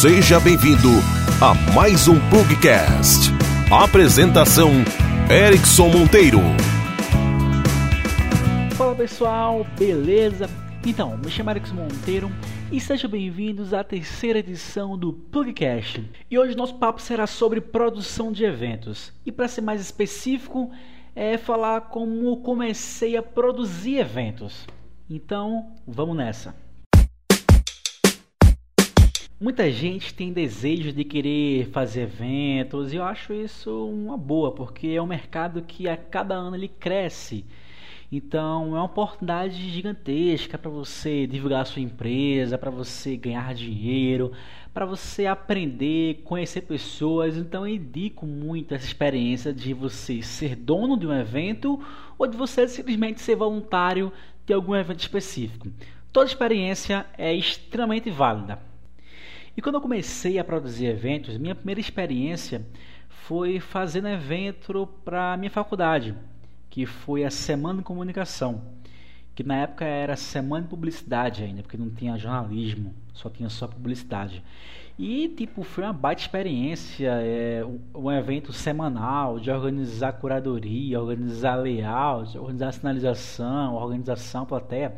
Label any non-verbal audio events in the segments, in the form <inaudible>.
Seja bem-vindo a mais um Plugcast. Apresentação: Erickson Monteiro. Fala pessoal, beleza? Então, me chamo Erickson Monteiro e sejam bem-vindos à terceira edição do Plugcast. E hoje nosso papo será sobre produção de eventos. E para ser mais específico, é falar como comecei a produzir eventos. Então, vamos nessa. Muita gente tem desejo de querer fazer eventos e eu acho isso uma boa, porque é um mercado que a cada ano ele cresce. Então é uma oportunidade gigantesca para você divulgar a sua empresa, para você ganhar dinheiro, para você aprender, conhecer pessoas. Então eu indico muito essa experiência de você ser dono de um evento ou de você simplesmente ser voluntário de algum evento específico. Toda experiência é extremamente válida. E quando eu comecei a produzir eventos, minha primeira experiência foi fazendo evento para minha faculdade, que foi a Semana de Comunicação, que na época era Semana de Publicidade ainda, porque não tinha jornalismo, só tinha só publicidade. E tipo, foi uma baita experiência, é, um evento semanal de organizar curadoria, organizar layout, organizar sinalização, organização plateia.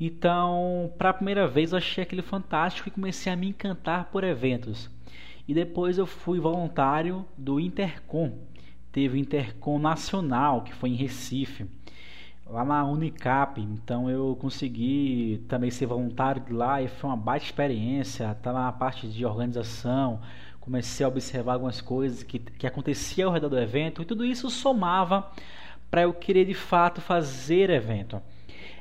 Então, para a primeira vez, eu achei aquele fantástico e comecei a me encantar por eventos. E depois eu fui voluntário do Intercom. Teve o Intercom Nacional, que foi em Recife, lá na Unicap. Então eu consegui também ser voluntário de lá e foi uma baita experiência. Tá na parte de organização, comecei a observar algumas coisas que, que aconteciam ao redor do evento e tudo isso somava para eu querer de fato fazer evento.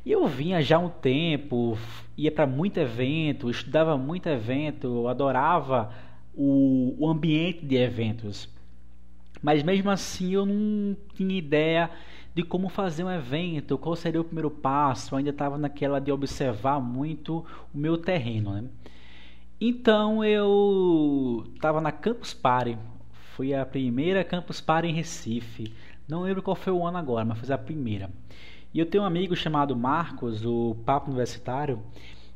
E eu vinha já há um tempo, ia para muito evento, estudava muito evento, adorava o, o ambiente de eventos. Mas mesmo assim eu não tinha ideia de como fazer um evento, qual seria o primeiro passo, eu ainda estava naquela de observar muito o meu terreno. Né? Então eu estava na Campus Party, foi a primeira Campus Party em Recife. Não lembro qual foi o ano agora, mas foi a primeira. E eu tenho um amigo chamado Marcos, o Papo Universitário,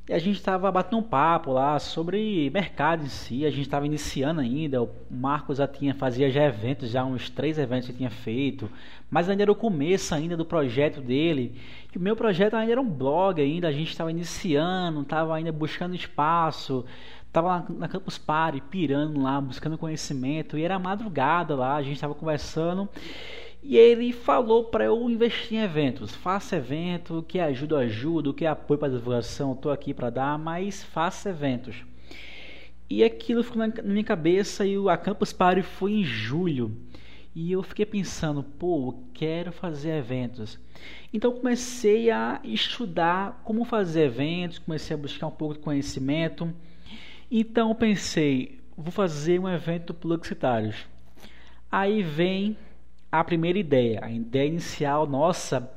e a gente estava batendo um papo lá sobre mercado em si. A gente estava iniciando ainda. O Marcos já tinha fazia já eventos, já uns três eventos que tinha feito, mas ainda era o começo ainda do projeto dele. E o meu projeto ainda era um blog ainda. A gente estava iniciando, estava ainda buscando espaço. Estava na Campus Party, pirando lá, buscando conhecimento. E era madrugada lá, a gente estava conversando. E ele falou para eu investir em eventos. Faça evento, que ajuda, ajuda, que apoio para divulgação, estou aqui para dar, mas faça eventos. E aquilo ficou na minha cabeça e a Campus Party foi em julho. E eu fiquei pensando, pô, eu quero fazer eventos. Então comecei a estudar como fazer eventos, comecei a buscar um pouco de conhecimento. Então pensei, vou fazer um evento publicitários. Aí vem a primeira ideia, a ideia inicial nossa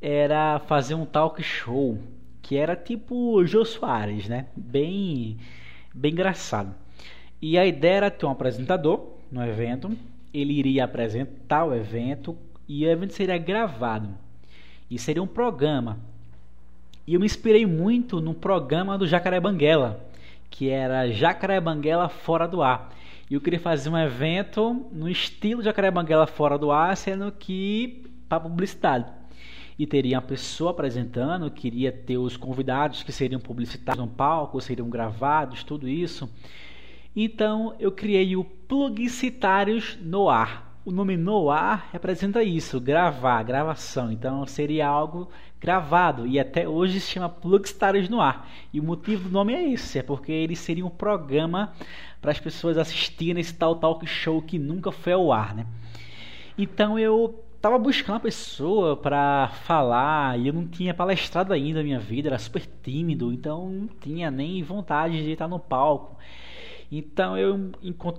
era fazer um talk show, que era tipo Jô Soares, né? Bem, bem engraçado. E a ideia era ter um apresentador no evento, ele iria apresentar o evento e o evento seria gravado. E seria um programa. E eu me inspirei muito no programa do Jacaré Banguela, que era Jacaré Banguela Fora do Ar e eu queria fazer um evento no estilo Jacaré Banguela fora do ar, sendo que para publicidade. E teria uma pessoa apresentando, queria ter os convidados que seriam publicitados no palco, seriam gravados, tudo isso. Então eu criei o Plugicitários no Ar. O nome no ar representa isso, gravar, gravação. Então seria algo gravado e até hoje se chama Plugstars no ar. E o motivo do nome é esse, é porque ele seria um programa para as pessoas assistirem esse tal talk show que nunca foi ao ar, né? Então eu estava buscando uma pessoa para falar e eu não tinha palestrado ainda na minha vida, era super tímido, então não tinha nem vontade de estar no palco. Então eu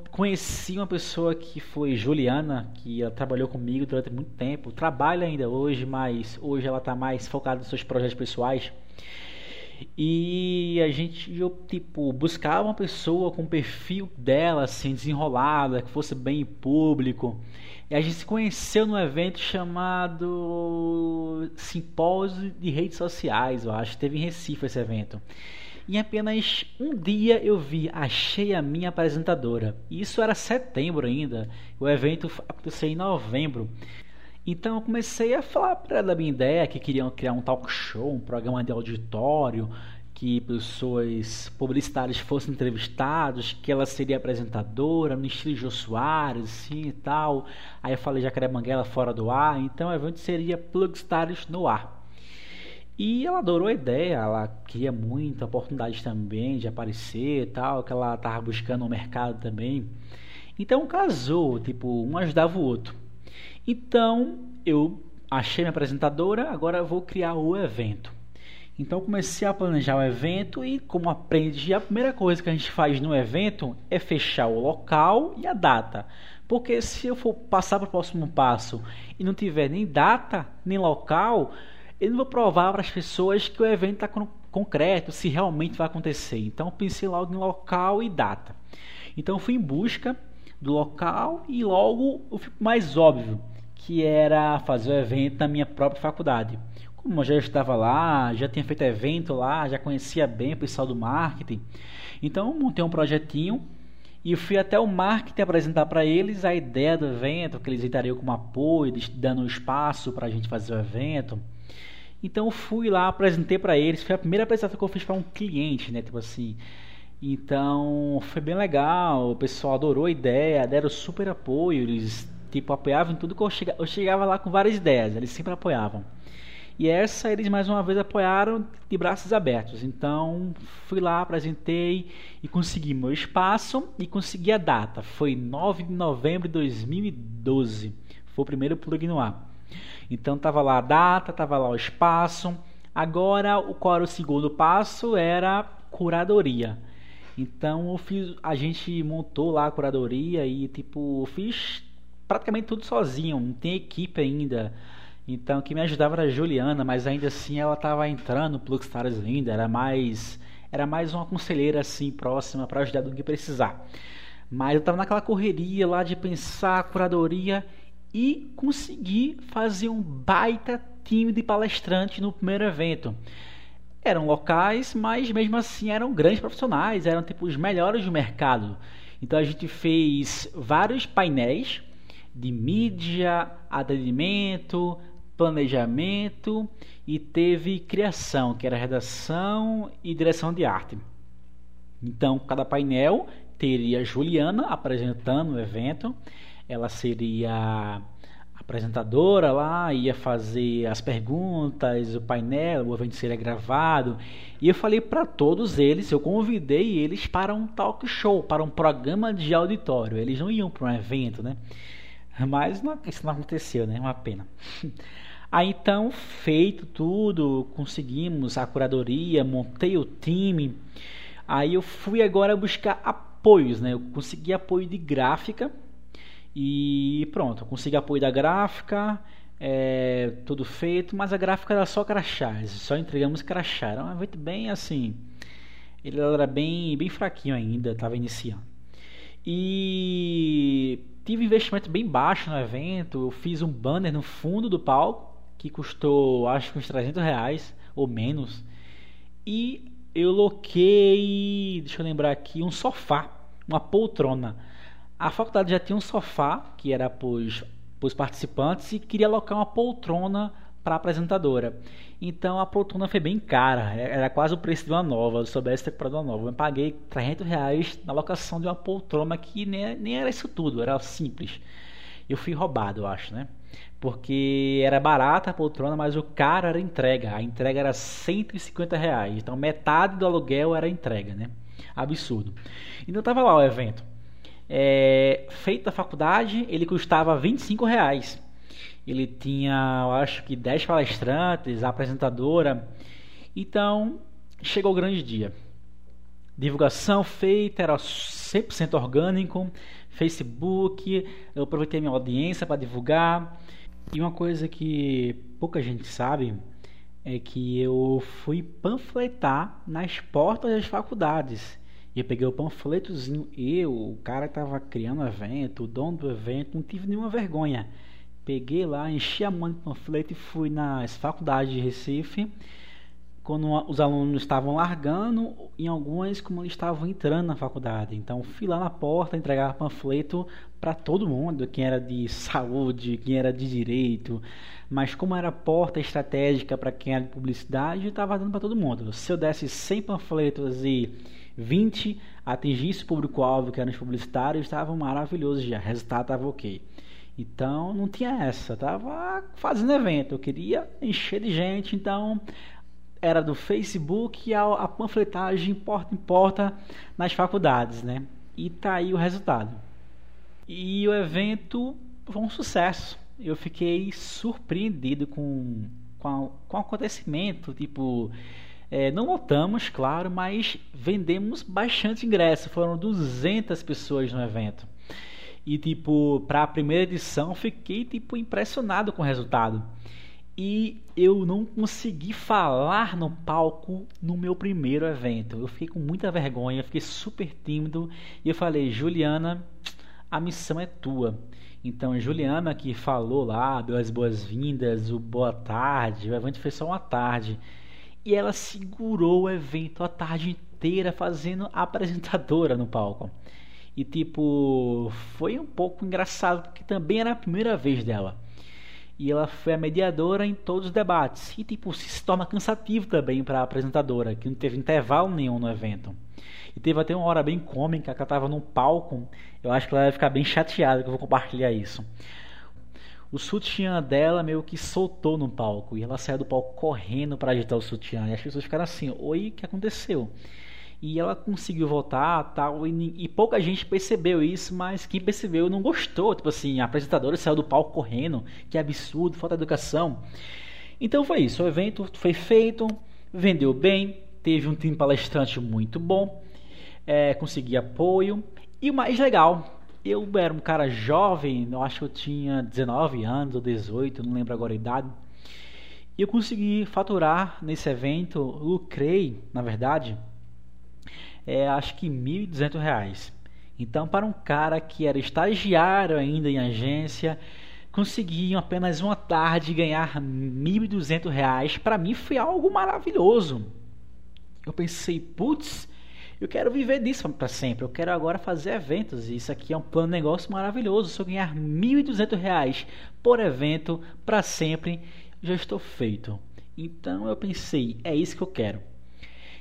conheci uma pessoa que foi Juliana, que ela trabalhou comigo durante muito tempo, trabalha ainda hoje, mas hoje ela está mais focada nos seus projetos pessoais. E a gente, eu, tipo, buscava uma pessoa com o perfil dela, assim, desenrolada, que fosse bem público. E a gente se conheceu num evento chamado Simpósio de Redes Sociais, eu acho. Teve em Recife esse evento. Em apenas um dia eu vi, achei a minha apresentadora. Isso era setembro ainda. O evento aconteceu em novembro. Então eu comecei a falar para ela da minha ideia, que queriam criar um talk show, um programa de auditório, que pessoas publicitárias fossem entrevistados, que ela seria apresentadora no estilo Jô Soares, assim e tal. Aí eu falei Jacaré Manguela fora do ar, então o evento seria Plugstars no ar. E ela adorou a ideia, ela queria muita oportunidade também de aparecer e tal, que ela estava buscando no mercado também. Então casou, tipo, um ajudava o outro. Então eu achei minha apresentadora, agora vou criar o evento. Então comecei a planejar o evento e como aprendi, a primeira coisa que a gente faz no evento é fechar o local e a data. Porque se eu for passar para o próximo passo e não tiver nem data, nem local, eu não vou provar para as pessoas que o evento está concreto, se realmente vai acontecer. Então pensei logo em local e data. Então fui em busca do local e logo o mais óbvio, que era fazer o evento na minha própria faculdade. Como eu já estava lá, já tinha feito evento lá, já conhecia bem o pessoal do marketing. Então montei um projetinho e fui até o marketing apresentar para eles a ideia do evento, que eles entrariam como apoio, dando espaço para a gente fazer o evento. Então fui lá, apresentei para eles, foi a primeira apresentação que eu fiz para um cliente, né, tipo assim. Então foi bem legal, o pessoal adorou a ideia, deram super apoio, eles tipo apoiavam tudo que eu chegava, eu chegava lá com várias ideias, eles sempre apoiavam. E essa eles mais uma vez apoiaram de braços abertos. Então fui lá, apresentei e consegui meu espaço e consegui a data. Foi 9 de novembro de 2012. Foi o primeiro plug no ar. Então tava lá a data, tava lá o espaço. Agora, o qual era o segundo passo era curadoria. Então eu fiz, a gente montou lá a curadoria e tipo fiz praticamente tudo sozinho, não tem equipe ainda. Então, quem me ajudava era a Juliana, mas ainda assim ela estava entrando no Plugstars ainda, era mais era mais uma conselheira assim próxima para ajudar do que precisar. Mas eu estava naquela correria lá de pensar curadoria e conseguir fazer um baita time de palestrantes no primeiro evento. Eram locais, mas mesmo assim eram grandes profissionais, eram tipo os melhores do mercado. Então a gente fez vários painéis de mídia, atendimento, planejamento e teve criação, que era redação e direção de arte. Então, cada painel teria Juliana apresentando o evento, ela seria apresentadora lá, ia fazer as perguntas, o painel, o evento seria gravado. E eu falei para todos eles, eu convidei eles para um talk show, para um programa de auditório. Eles não iam para um evento, né? Mas não, isso não aconteceu, né? Uma pena. Aí então, feito tudo, conseguimos a curadoria, montei o time. Aí eu fui agora buscar apoios, né? Eu consegui apoio de gráfica e pronto, eu consegui apoio da gráfica, é, tudo feito, mas a gráfica era só crachás, só entregamos crachá. Era evento bem assim, ele era bem, bem fraquinho ainda, estava iniciando. E tive investimento bem baixo no evento, eu fiz um banner no fundo do palco que custou acho que uns 300 reais ou menos. E eu loquei, deixa eu lembrar aqui, um sofá, uma poltrona. A faculdade já tinha um sofá que era para os participantes e queria alocar uma poltrona para a apresentadora. Então a poltrona foi bem cara, era quase o preço de uma nova. Se soubesse ter comprado uma nova, eu paguei 300 reais na locação de uma poltrona que nem, nem era isso tudo, era simples. Eu fui roubado, eu acho, né? porque era barata a poltrona, mas o caro era entrega. A entrega era 150 reais. Então metade do aluguel era entrega, né? Absurdo. Então tava lá o evento. É, feito a faculdade, ele custava 25 reais. Ele tinha, eu acho que 10 palestrantes, apresentadora. Então chegou o grande dia. Divulgação feita, era 100% orgânico. Facebook, eu aproveitei minha audiência para divulgar. E uma coisa que pouca gente sabe é que eu fui panfletar nas portas das faculdades. E eu peguei o panfletozinho, eu, o cara que estava criando o evento, o dono do evento, não tive nenhuma vergonha. Peguei lá, enchi a mão de panfleto e fui nas faculdades de Recife quando os alunos estavam largando, em algumas como eles estavam entrando na faculdade. Então fui lá na porta entregar panfleto para todo mundo, quem era de saúde, quem era de direito, mas como era porta estratégica para quem era de publicidade, estava dando para todo mundo. Se eu desse 100 panfletos e 20 atingisse o público-alvo, que eram os publicitários, estava maravilhoso já, o resultado estava ok. Então não tinha essa, estava fazendo evento, eu queria encher de gente, então era do Facebook a, a panfletagem porta em porta nas faculdades, né? E tá aí o resultado. E o evento foi um sucesso. Eu fiquei surpreendido com, com o acontecimento. Tipo, é, não lotamos, claro, mas vendemos bastante ingresso. Foram 200 pessoas no evento. E, tipo, para a primeira edição, fiquei, tipo, impressionado com o resultado e eu não consegui falar no palco no meu primeiro evento. Eu fiquei com muita vergonha, fiquei super tímido e eu falei, Juliana, a missão é tua. Então, Juliana que falou lá, deu as boas-vindas, o boa tarde, o evento foi só uma tarde. E ela segurou o evento a tarde inteira fazendo <laughs> apresentadora no palco. E tipo, foi um pouco engraçado porque também era a primeira vez dela e ela foi a mediadora em todos os debates. E tipo, se torna cansativo também para a apresentadora, que não teve intervalo nenhum no evento. E teve até uma hora bem cômica, que ela estava num palco. Eu acho que ela vai ficar bem chateada que eu vou compartilhar isso. O sutiã dela meio que soltou no palco e ela saiu do palco correndo para agitar o sutiã. E as pessoas ficaram assim: Oi, o que aconteceu? E ela conseguiu voltar tal e, e, pouca gente percebeu isso mas quem percebeu não gostou. Tipo assim a apresentadora saiu do palco correndo que absurdo falta de educação. Então foi isso o evento foi feito vendeu bem teve um time palestrante muito bom é, consegui apoio. E o mais legal eu era um cara jovem eu acho que eu tinha 19 anos ou 18 não lembro agora a idade. E eu consegui faturar nesse evento lucrei na verdade é, acho que R$ 1.200. Então, para um cara que era estagiário ainda em agência, conseguir em apenas uma tarde ganhar R$ 1.200, para mim foi algo maravilhoso. Eu pensei, putz, eu quero viver disso para sempre. Eu quero agora fazer eventos. Isso aqui é um plano de negócio maravilhoso. Se eu ganhar R$ 1.200 por evento para sempre, já estou feito. Então eu pensei, é isso que eu quero.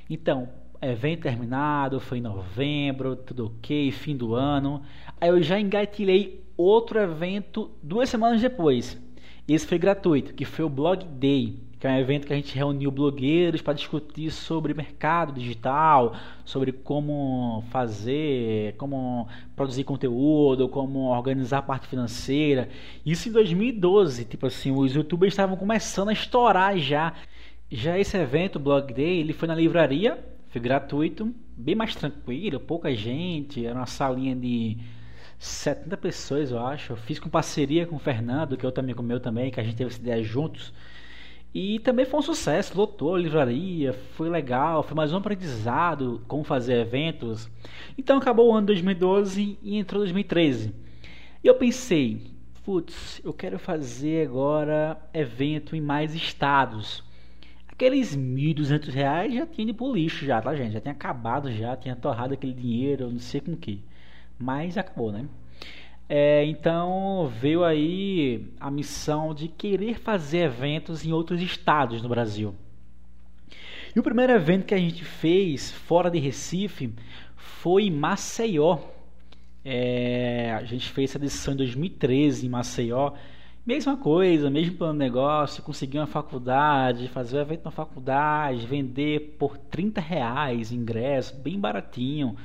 Então, evento terminado, foi em novembro, tudo ok, fim do ano. Aí eu já engatilhei outro evento duas semanas depois. Esse foi gratuito, que foi o Blog Day, que é um evento que a gente reuniu blogueiros para discutir sobre mercado digital, sobre como fazer, como produzir conteúdo, como organizar a parte financeira. Isso em 2012, tipo assim, os youtubers estavam começando a estourar já. Já esse evento, Blog Day, ele foi na livraria foi gratuito, bem mais tranquilo, pouca gente, era uma salinha de 70 pessoas, eu acho. Eu fiz com parceria com o Fernando, que também com o meu também, que a gente teve essa ideia juntos. E também foi um sucesso, lotou a livraria, foi legal, foi mais um aprendizado como fazer eventos. Então acabou o ano 2012 e entrou 2013. E eu pensei, putz, eu quero fazer agora evento em mais estados. Aqueles 1.200 reais já tinha ido pro lixo já, tá gente? Já tinha acabado já, tinha torrado aquele dinheiro, não sei com que. Mas acabou, né? É, então veio aí a missão de querer fazer eventos em outros estados no Brasil. E o primeiro evento que a gente fez fora de Recife foi em Maceió. É, a gente fez essa edição em 2013 em Maceió. Mesma coisa, mesmo plano de negócio, conseguir uma faculdade, fazer um evento na faculdade, vender por 30 reais ingresso, bem baratinho.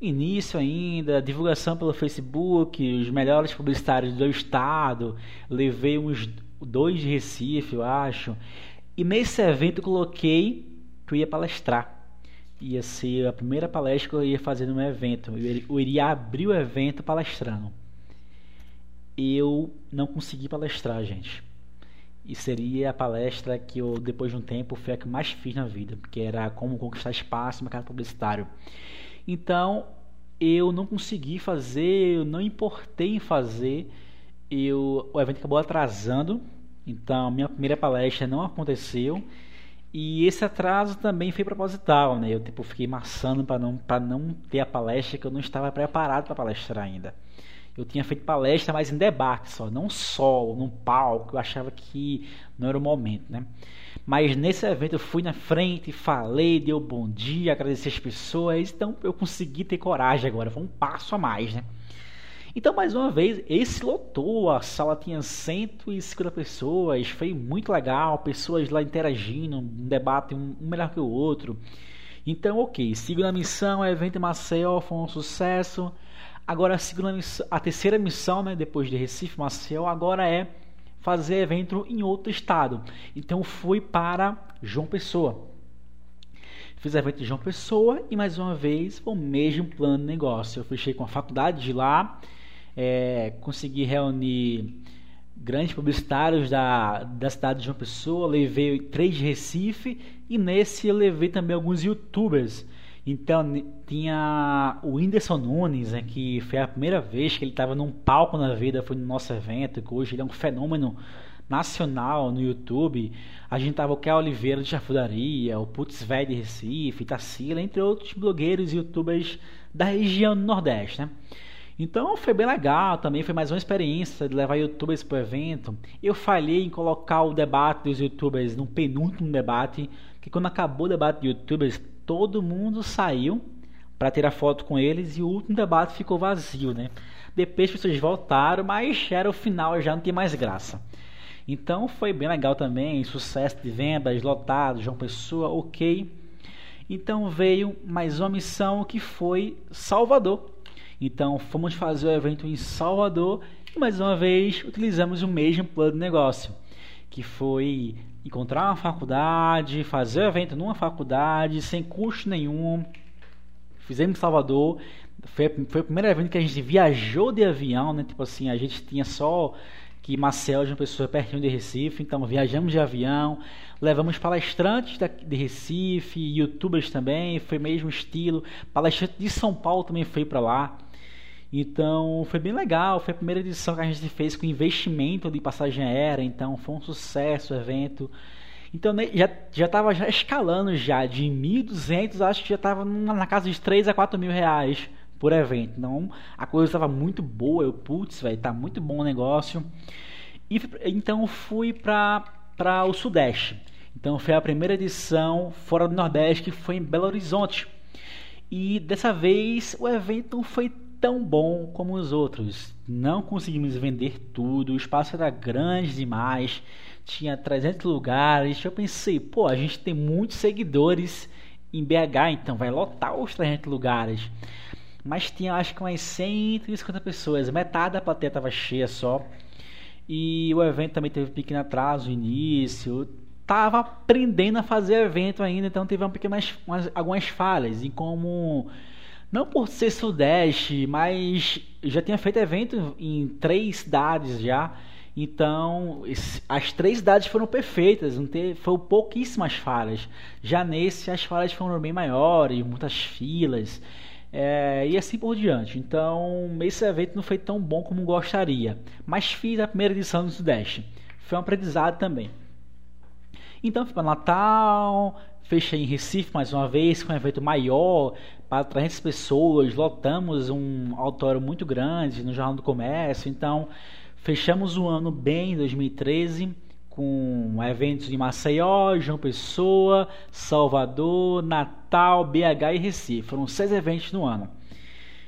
Início ainda, divulgação pelo Facebook, os melhores publicitários do estado. Levei uns dois de Recife, eu acho. E nesse evento eu coloquei que eu ia palestrar. Ia ser a primeira palestra que eu ia fazer no meu evento. Eu iria abrir o evento palestrando eu não consegui palestrar, gente. E seria a palestra que eu, depois de um tempo, foi a que mais fiz na vida, porque era como conquistar espaço no mercado publicitário. Então, eu não consegui fazer, eu não importei em fazer. Eu, o evento acabou atrasando, então minha primeira palestra não aconteceu. E esse atraso também foi proposital, né? Eu tipo fiquei maçando para não para não ter a palestra que eu não estava preparado para palestrar ainda. Eu tinha feito palestra, mas em debate só, não só num palco. Eu achava que não era o momento, né? Mas nesse evento eu fui na frente, falei, dei o bom dia, agradeci as pessoas. Então eu consegui ter coragem agora. Foi um passo a mais, né? Então, mais uma vez, esse lotou, a sala tinha 150 pessoas, foi muito legal, pessoas lá interagindo, um debate um melhor que o outro. Então, ok, sigo na missão, o evento em Maceió foi um sucesso. Agora, a, segunda a terceira missão, né, depois de Recife, Maceió, agora é fazer evento em outro estado. Então, fui para João Pessoa. Fiz evento em João Pessoa e mais uma vez o mesmo plano de negócio. Eu fechei com a faculdade de lá, é, consegui reunir grandes publicitários da, da cidade de João Pessoa, levei três de Recife e nesse eu levei também alguns youtubers. Então tinha o Whindersson Nunes, né, que foi a primeira vez que ele estava num palco na vida, foi no nosso evento, que hoje ele é um fenômeno nacional no YouTube. A gente tava o Kel Oliveira de Chafudaria, o Putz Velho de Recife, Tassila, entre outros blogueiros e youtubers da região do Nordeste, né? Então foi bem legal, também foi mais uma experiência de levar youtubers para o evento. Eu falhei em colocar o debate dos youtubers no penúltimo debate, que quando acabou o debate de youtubers, todo mundo saiu para tirar foto com eles e o último debate ficou vazio, né? Depois as pessoas voltaram, mas era o final, já não tinha mais graça. Então foi bem legal também, sucesso de vendas, lotado, João Pessoa, ok. Então veio mais uma missão que foi Salvador. Então fomos fazer o evento em Salvador e mais uma vez utilizamos o mesmo plano de negócio, que foi encontrar uma faculdade, fazer o evento numa faculdade sem custo nenhum. Fizemos em Salvador. Foi, foi o primeiro evento que a gente viajou de avião, né? Tipo assim, a gente tinha só que Marcel é uma pessoa pertinho de Recife, então viajamos de avião, levamos palestrantes de Recife, youtubers também, foi mesmo estilo, palestrante de São Paulo também foi para lá. Então foi bem legal, foi a primeira edição que a gente fez com investimento de passagem aérea, então foi um sucesso o evento. Então já já estava já escalando já de 1.200, acho que já estava na casa de 3 a 4 mil reais por evento. Então a coisa estava muito boa, eu putz, velho, tá muito bom o negócio. E então fui para para o Sudeste. Então foi a primeira edição fora do Nordeste que foi em Belo Horizonte. E dessa vez o evento não foi tão bom como os outros. Não conseguimos vender tudo, o espaço era grande demais, tinha 300 lugares. Eu pensei, pô, a gente tem muitos seguidores em BH, então vai lotar os 300 lugares. Mas tinha acho que umas 150 pessoas, metade da plateia estava cheia só. E o evento também teve um pequeno atraso no início. Tava aprendendo a fazer evento ainda, então teve pequenas, umas, algumas falhas. E como não por ser Sudeste, mas já tinha feito evento em três cidades já. Então, as três cidades foram perfeitas, não teve, foram pouquíssimas falhas. Já nesse, as falhas foram bem maiores, muitas filas, é, e assim por diante. Então, esse evento não foi tão bom como gostaria, mas fiz a primeira edição do Sudeste. Foi um aprendizado também. Então, fui para Natal, fechei em Recife mais uma vez, com um evento maior, para 300 pessoas, lotamos um auditório muito grande no Jornal do Comércio, então fechamos o ano bem em 2013 com eventos em Maceió, João Pessoa, Salvador, Natal, BH e Recife. Foram seis eventos no ano.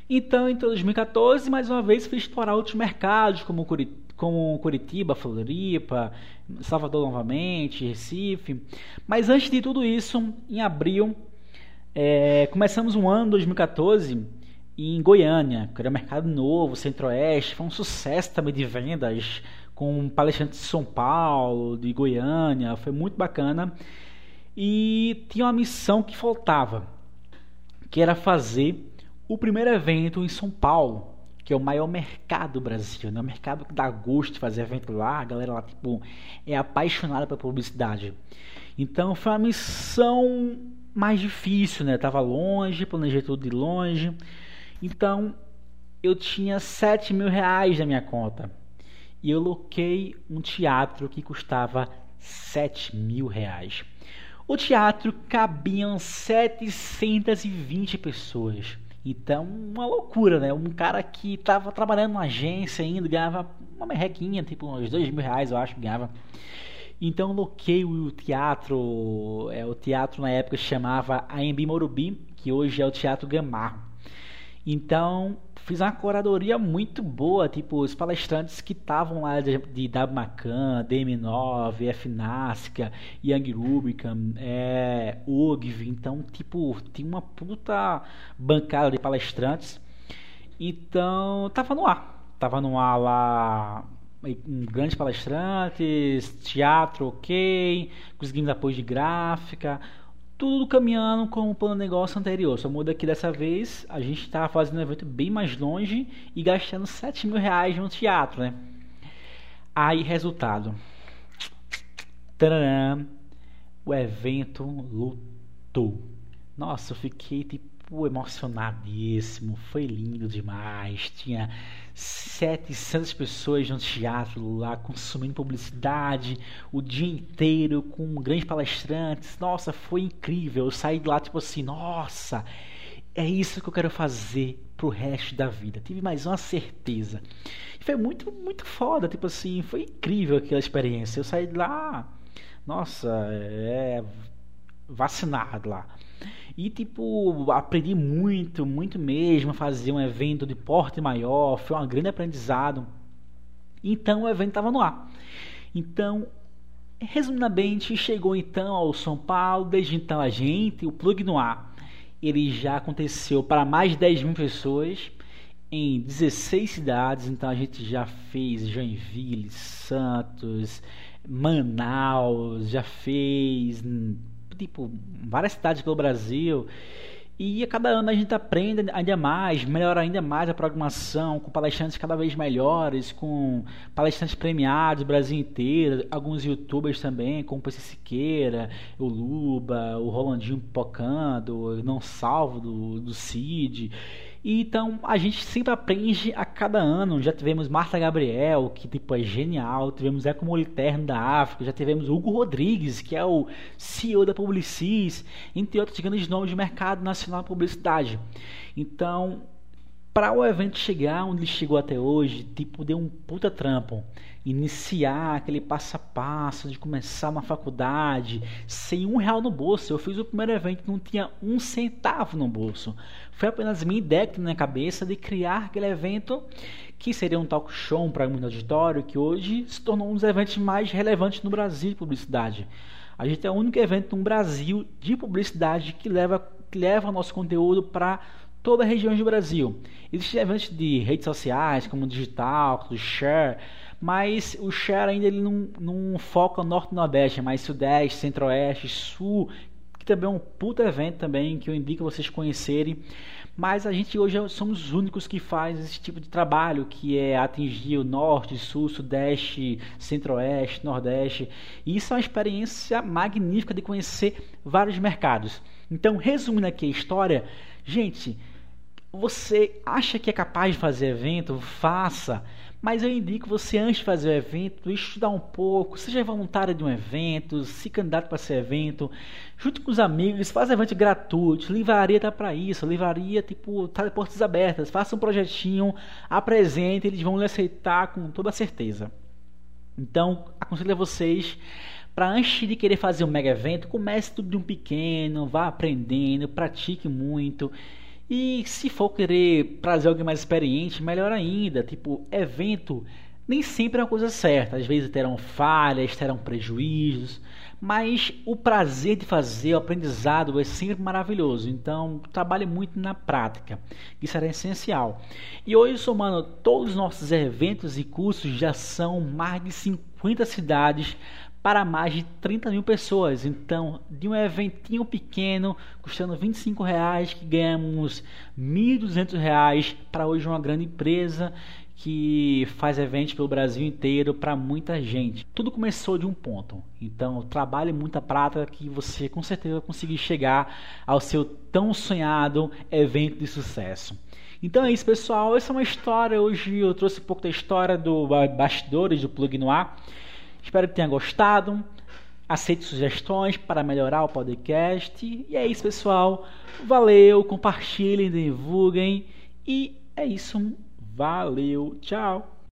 Então, em 2014, mais uma vez, fui explorar outros mercados, como como Curitiba, Floripa, Salvador novamente, Recife. Mas antes de tudo isso, em abril, é, começamos um ano 2014 em Goiânia, que era um mercado novo, centro-oeste, foi um sucesso também de vendas, com palestrantes de São Paulo, de Goiânia, foi muito bacana. E tinha uma missão que faltava, que era fazer o primeiro evento em São Paulo, que é o maior mercado do Brasil, né? O mercado que dá gosto de fazer evento lá, a galera lá tipo é apaixonada pela publicidade. Então foi uma missão mais difícil, né? Tava longe, planejei tudo de longe. Então eu tinha 7 mil reais na minha conta e eu loquei um teatro que custava 7 mil reais. O teatro cabiam 720 pessoas. Então, uma loucura, né? Um cara que estava trabalhando numa agência ainda, ganhava uma merrequinha, tipo uns dois mil reais, eu acho ganhava. Então, loquei o teatro, é, o teatro na época chamava AMB Morumbi, que hoje é o Teatro Gamarro. Então, fiz uma curadoria muito boa, tipo, os palestrantes que estavam lá de, de W. Macan, DM9, F. Nasca, Young Rubicon, é, então, tipo, tinha uma puta bancada de palestrantes. Então, tava no ar. Tava no ar lá grandes palestrantes, teatro ok, conseguimos apoio de gráfica, tudo caminhando com o plano de negócio anterior. Só muda que dessa vez a gente está fazendo um evento bem mais longe e gastando 7 mil reais no teatro, né? Aí, resultado. Tcharam, o evento lutou. Nossa, eu fiquei tipo emocionadíssimo. Foi lindo demais. Tinha 700 pessoas no teatro lá consumindo publicidade o dia inteiro com grandes palestrantes. Nossa, foi incrível. Eu saí de lá tipo assim, nossa, é isso que eu quero fazer pro resto da vida. Tive mais uma certeza. Foi muito, muito foda, tipo assim, foi incrível aquela experiência. Eu saí de lá, nossa, é vacinado lá. E, tipo, aprendi muito, muito mesmo fazer um evento de porte maior. Foi um grande aprendizado. Então, o evento estava no ar. Então, resumidamente, chegou então ao São Paulo. Desde então, a gente, o Plug no Ar, ele já aconteceu para mais de 10 mil pessoas em 16 cidades. Então, a gente já fez Joinville, Santos, Manaus, já fez tipo, várias cidades pelo Brasil. E a cada ano a gente aprende ainda mais, melhora ainda mais a programação, com palestrantes cada vez melhores, com palestrantes premiados do Brasil inteiro, alguns youtubers também, como o PC Siqueira, o Luba, o Rolandinho Pocando, o Não Salvo do, do Cid. E, então a gente sempre aprende a cada ano. Já tivemos Marta Gabriel, que tipo é genial, tivemos Eco Moliterno da África, já tivemos Hugo Rodrigues, que é o CEO da Publicis, entre outros grandes nomes de mercado nacional de publicidade. Então, para o evento chegar onde ele chegou até hoje, tipo, deu um puta trampo iniciar aquele passo a passo de começar uma faculdade sem um real no bolso. Eu fiz o primeiro evento não tinha um centavo no bolso. Foi apenas minha ideia que na minha cabeça de criar aquele evento que seria um talk show, um programa de auditório, que hoje se tornou um dos eventos mais relevantes no Brasil de publicidade. A gente é o único evento no Brasil de publicidade que leva, que leva nosso conteúdo para toda a região do Brasil. Existem eventos de redes sociais, como digital, o share, mas o share ainda ele não, não foca no norte e nordeste, é mais sudeste, centro-oeste, sul, que também é um puta evento também que eu indico vocês conhecerem. Mas a gente hoje somos os únicos que faz esse tipo de trabalho, que é atingir o norte, sul, sudeste, centro-oeste, nordeste. E isso é uma experiência magnífica de conhecer vários mercados. Então, resumindo aqui a história, gente, você acha que é capaz de fazer evento? Faça. Mas eu indico você, antes de fazer o evento, estudar um pouco, seja voluntário de um evento, se candidato para esse evento, junto com os amigos, faz evento gratuito, livraria tá para isso, livraria tipo, tá de portas abertas, faça um projetinho, apresente, eles vão lhe aceitar com toda certeza. Então, aconselho a vocês para antes de querer fazer um mega evento, comece tudo de um pequeno, vá aprendendo, pratique muito e se for querer trazer alguém mais experiente, melhor ainda. Tipo, evento nem sempre é uma coisa certa. Às vezes terão falhas, terão prejuízos, mas o prazer de fazer, o aprendizado é sempre maravilhoso. Então, trabalhe muito na prática, isso era essencial. E hoje, somando todos os nossos eventos e cursos, já são mais de 50 cidades para mais de 30 mil pessoas. Então, de um eventinho pequeno, custando 25 reais, que ganhamos 1.200 reais para hoje uma grande empresa que faz eventos pelo Brasil inteiro para muita gente. Tudo começou de um ponto. Então, trabalhe muita prática que você com certeza vai conseguir chegar ao seu tão sonhado evento de sucesso. Então é isso, pessoal. Essa é uma história. Hoje eu trouxe um pouco da história do bastidores do Plug no. Espero que tenha gostado. Aceite sugestões para melhorar o podcast. E é isso, pessoal. Valeu, compartilhem, divulguem. E é isso. Valeu, tchau.